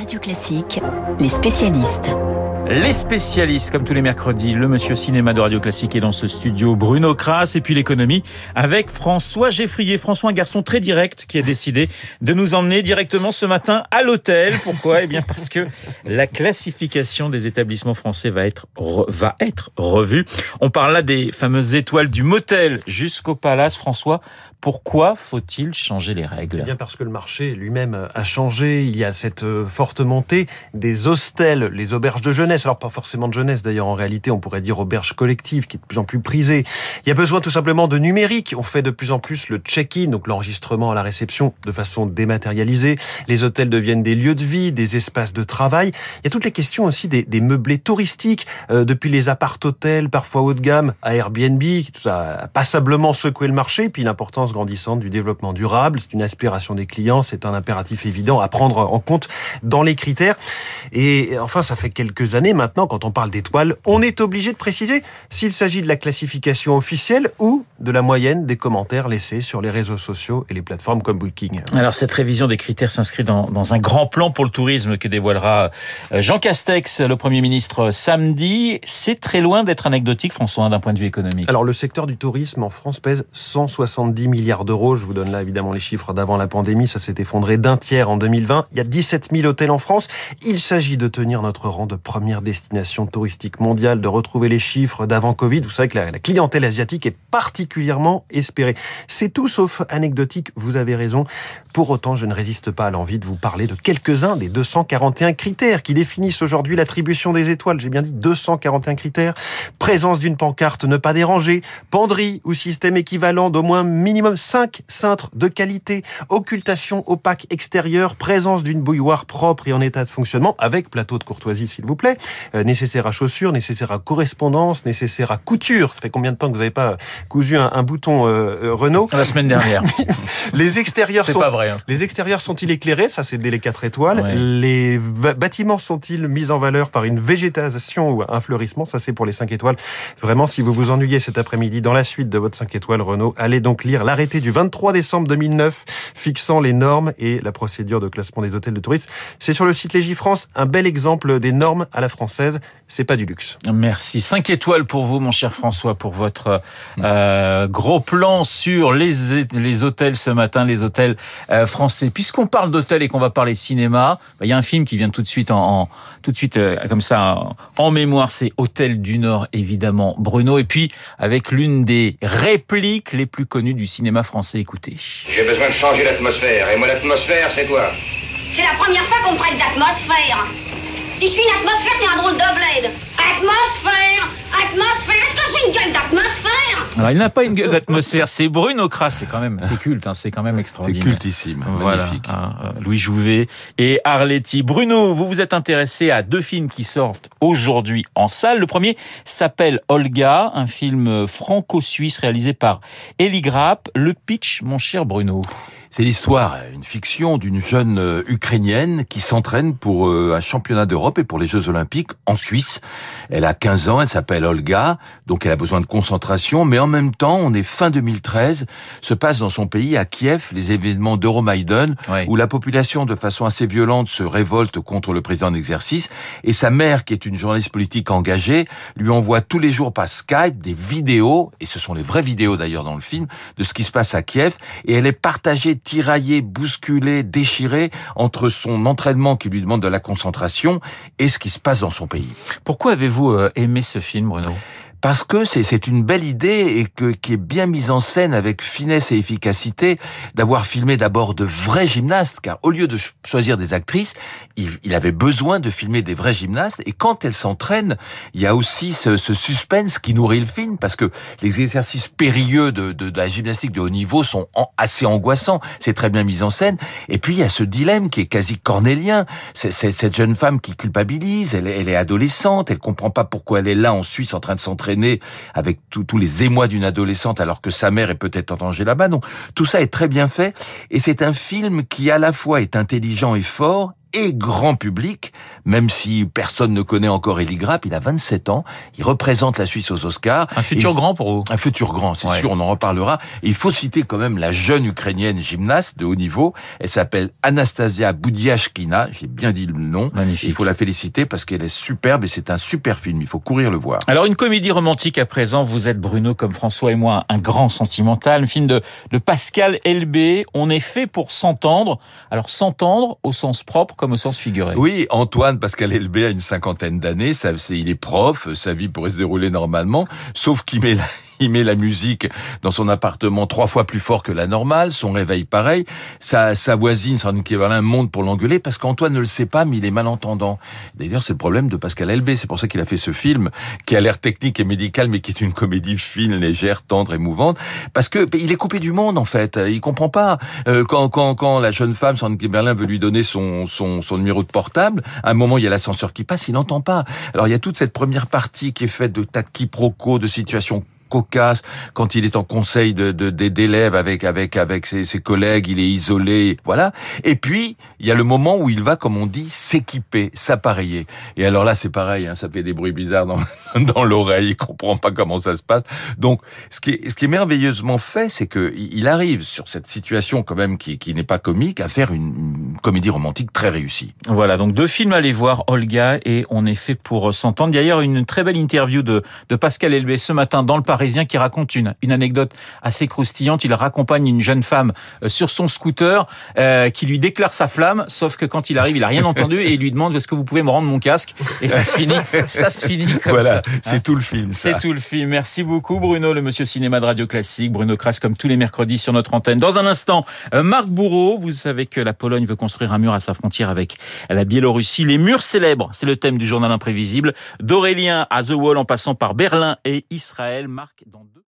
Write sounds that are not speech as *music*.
Radio Classique, les spécialistes. Les spécialistes, comme tous les mercredis, le monsieur cinéma de Radio Classique est dans ce studio, Bruno Kras, et puis l'économie avec François Geffrier. François, un garçon très direct qui a décidé de nous emmener directement ce matin à l'hôtel. Pourquoi? Eh bien parce que la classification des établissements français va être, va être revue. On parle là des fameuses étoiles du motel jusqu'au palace. François, pourquoi faut-il changer les règles eh Bien parce que le marché lui-même a changé. Il y a cette euh, forte montée des hostels, les auberges de jeunesse. Alors pas forcément de jeunesse d'ailleurs. En réalité, on pourrait dire auberge collective, qui est de plus en plus prisée. Il y a besoin tout simplement de numérique. On fait de plus en plus le check-in, donc l'enregistrement à la réception, de façon dématérialisée. Les hôtels deviennent des lieux de vie, des espaces de travail. Il y a toutes les questions aussi des, des meublés touristiques, euh, depuis les appart-hôtels, parfois haut de gamme, à Airbnb. Tout ça a passablement secoué le marché. Puis l'importance grandissante du développement durable. C'est une aspiration des clients, c'est un impératif évident à prendre en compte dans les critères. Et enfin, ça fait quelques années maintenant, quand on parle d'étoiles, on est obligé de préciser s'il s'agit de la classification officielle ou de la moyenne des commentaires laissés sur les réseaux sociaux et les plateformes comme Booking. Alors cette révision des critères s'inscrit dans, dans un grand plan pour le tourisme que dévoilera euh, Jean Castex, le Premier ministre, samedi. C'est très loin d'être anecdotique, François, d'un point de vue économique. Alors le secteur du tourisme en France pèse 170 milliards d'euros. Je vous donne là évidemment les chiffres d'avant la pandémie. Ça s'est effondré d'un tiers en 2020. Il y a 17 000 hôtels en France. Il s'agit de tenir notre rang de première destination touristique mondiale, de retrouver les chiffres d'avant Covid. Vous savez que la, la clientèle asiatique est particulièrement espérée. C'est tout sauf anecdotique, vous avez raison. Pour autant, je ne résiste pas à l'envie de vous parler de quelques-uns des 241 critères qui définissent aujourd'hui l'attribution des étoiles. J'ai bien dit 241 critères. Présence d'une pancarte ne pas déranger, penderie ou système équivalent d'au moins minimum 5 cintres de qualité, occultation opaque extérieure, présence d'une bouilloire propre et en état de fonctionnement, avec plateau de courtoisie s'il vous plaît, euh, nécessaire à chaussures, nécessaire à correspondance, nécessaire à couture. Ça fait combien de temps que vous n'avez pas cousu un, un bouton euh, euh, Renault La semaine dernière. *laughs* les extérieurs C'est sont pas vrai. hein. les extérieurs sont-ils éclairés? Ça, c'est dès les 4 étoiles. Ouais. Les bâtiments sont-ils mis en valeur par une végétation ou un fleurissement? Ça, c'est pour les 5 étoiles. Vraiment, si vous vous ennuyez cet après-midi dans la suite de votre 5 étoiles Renault, allez donc lire l'arrêté du 23 décembre 2009 fixant les normes et la procédure de classement des hôtels de tourisme. C'est sur le site Légifrance, un bel exemple des normes à la française. C'est pas du luxe. Merci. 5 étoiles pour vous, mon cher François, pour votre euh, gros plan sur les, les hôtels ce matin, les hôtels euh, français. Puisqu'on parle d'hôtels et qu'on va parler cinéma, bah, il y a un film qui vient tout de suite en, en- tout de suite euh, comme ça en, en mémoire, c'est Hôtel du Nord, évidemment, Bruno. Et puis avec l'une des répliques les plus connues du cinéma français. Écoutez. J'ai besoin de changer l'atmosphère. Et moi, l'atmosphère, c'est toi. C'est la première fois qu'on me traite d'atmosphère. Si je suis une atmosphère, t'es un drôle de bled. Atmosphère Atmosphère Est-ce que j'ai une gueule d'atmosphère? Alors il n'a pas une gueule d'atmosphère, c'est Bruno Kras, c'est quand même, c'est culte, hein, c'est quand même C'est extraordinaire. cultissime, Voilà, magnifique. hein, euh, Louis Jouvet et Arletty. Bruno, vous vous êtes intéressé à deux films qui sortent aujourd'hui en salle. Le premier s'appelle Olga, un film franco-suisse réalisé par Eli Grapp. Le pitch, mon cher Bruno? C'est l'histoire, une fiction d'une jeune euh, Ukrainienne qui s'entraîne pour euh, un championnat d'Europe et pour les Jeux Olympiques en Suisse. Elle a 15 ans, elle s'appelle Olga, donc elle a besoin de concentration, mais en même temps, on est fin 2013, se passe dans son pays, à Kiev, les événements d'Euromaïdan, Ouais. où la population, de façon assez violente, se révolte contre le président d'exercice, et sa mère, qui est une journaliste politique engagée, lui envoie tous les jours par Skype des vidéos, et ce sont les vraies vidéos d'ailleurs dans le film, de ce qui se passe à Kiev, et elle est partagée, tiraillée, bousculée, déchirée entre son entraînement qui lui demande de la concentration et ce qui se passe dans son pays. Pourquoi avez-vous euh, aimé ce film, Bruno? Parce que c'est une belle idée et que qui est bien mise en scène avec finesse et efficacité d'avoir filmé d'abord de vrais gymnastes car au lieu de ch- choisir des actrices, il, il avait besoin de filmer des vrais gymnastes. Et quand elles s'entraînent, il y a aussi ce, ce suspense qui nourrit le film parce que les exercices périlleux de, de, de la gymnastique de haut niveau sont assez angoissants, c'est très bien mis en scène. Et puis il y a ce dilemme qui est quasi cornélien, c'est cette jeune femme qui culpabilise, elle, elle est adolescente, elle comprend pas pourquoi elle est là en Suisse en train de s'entraîner avec tous les émois d'une adolescente alors que sa mère est peut-être en danger là-bas. Donc tout ça est très bien fait et c'est un film qui à la fois est intelligent et fort et grand public, même si personne ne connaît encore Eli Grapp, il a 27 ans, il représente la Suisse aux Oscars. Un futur grand pour vous. un futur grand, c'est Ouais. sûr, on en reparlera. Et il faut citer quand même la jeune ukrainienne gymnaste de haut niveau. Elle s'appelle Anastasia Boudiashkina. J'ai bien dit le nom. Magnifique. Il faut la féliciter parce qu'elle est superbe et c'est un super film. Il faut courir le voir. Alors une comédie romantique à présent, vous êtes Bruno comme François et moi, un grand sentimental, un film de, de Pascal Elbé, on est fait pour s'entendre. Alors s'entendre au sens propre au sens figuré. Oui, Antoine Pascal Elbé a une cinquantaine d'années. Il est prof. Sa vie pourrait se dérouler normalement, sauf qu'il met la, il met la musique dans son appartement trois fois plus fort que la normale. Son réveil pareil. Sa, sa voisine, son équivalent, monte pour l'engueuler parce qu'Antoine ne le sait pas, mais il est malentendant. D'ailleurs, c'est le problème de Pascal Elbé. C'est pour ça qu'il a fait ce film qui a l'air technique et médical, mais qui est une comédie fine, légère, tendre, émouvante. Parce que il est coupé du monde en fait. Il comprend pas Euh, quand quand quand la jeune femme, Sandra Berlin, veut lui donner son son son numéro de portable. À un moment, il y a l'ascenseur qui passe, il n'entend pas. Alors il y a toute cette première partie qui est faite de tas de quiproquos, de situations cocasse quand il est en conseil de de- d'élèves avec avec avec ses, collègues, il est isolé, voilà. Et puis il y a le moment où il va, comme on dit, s'équiper, s'appareiller. Et alors là, c'est pareil, hein, ça fait des bruits bizarres dans *laughs* dans l'oreille, il comprend pas comment ça se passe. Donc ce qui est ce qui est merveilleusement fait, c'est que il arrive sur cette situation quand même qui qui n'est pas comique à faire une, comédie romantique très réussie. Voilà, donc deux films à aller voir, Olga et On est fait pour s'entendre. D'ailleurs, une très belle interview de, de Pascal Elbé ce matin dans Le Parisien qui raconte une, une anecdote assez croustillante. Il raccompagne une jeune femme euh, sur son scooter euh, qui lui déclare sa flamme, sauf que quand il arrive, il a rien entendu et il lui demande est-ce que vous pouvez me rendre mon casque? Et ça se finit, ça se finit comme Voilà, ça. c'est tout le film. C'est tout le film. Merci beaucoup Bruno, le monsieur cinéma de Radio Classique. Bruno Kras comme tous les mercredis sur notre antenne. Dans un instant, euh, Marc Bourreau, vous savez que la Pologne veut construire un mur à sa frontière avec la Biélorussie. Les murs célèbres, c'est le thème du journal imprévisible. D'Aurélien à The Wall en passant par Berlin et Israël. Marc dans deux...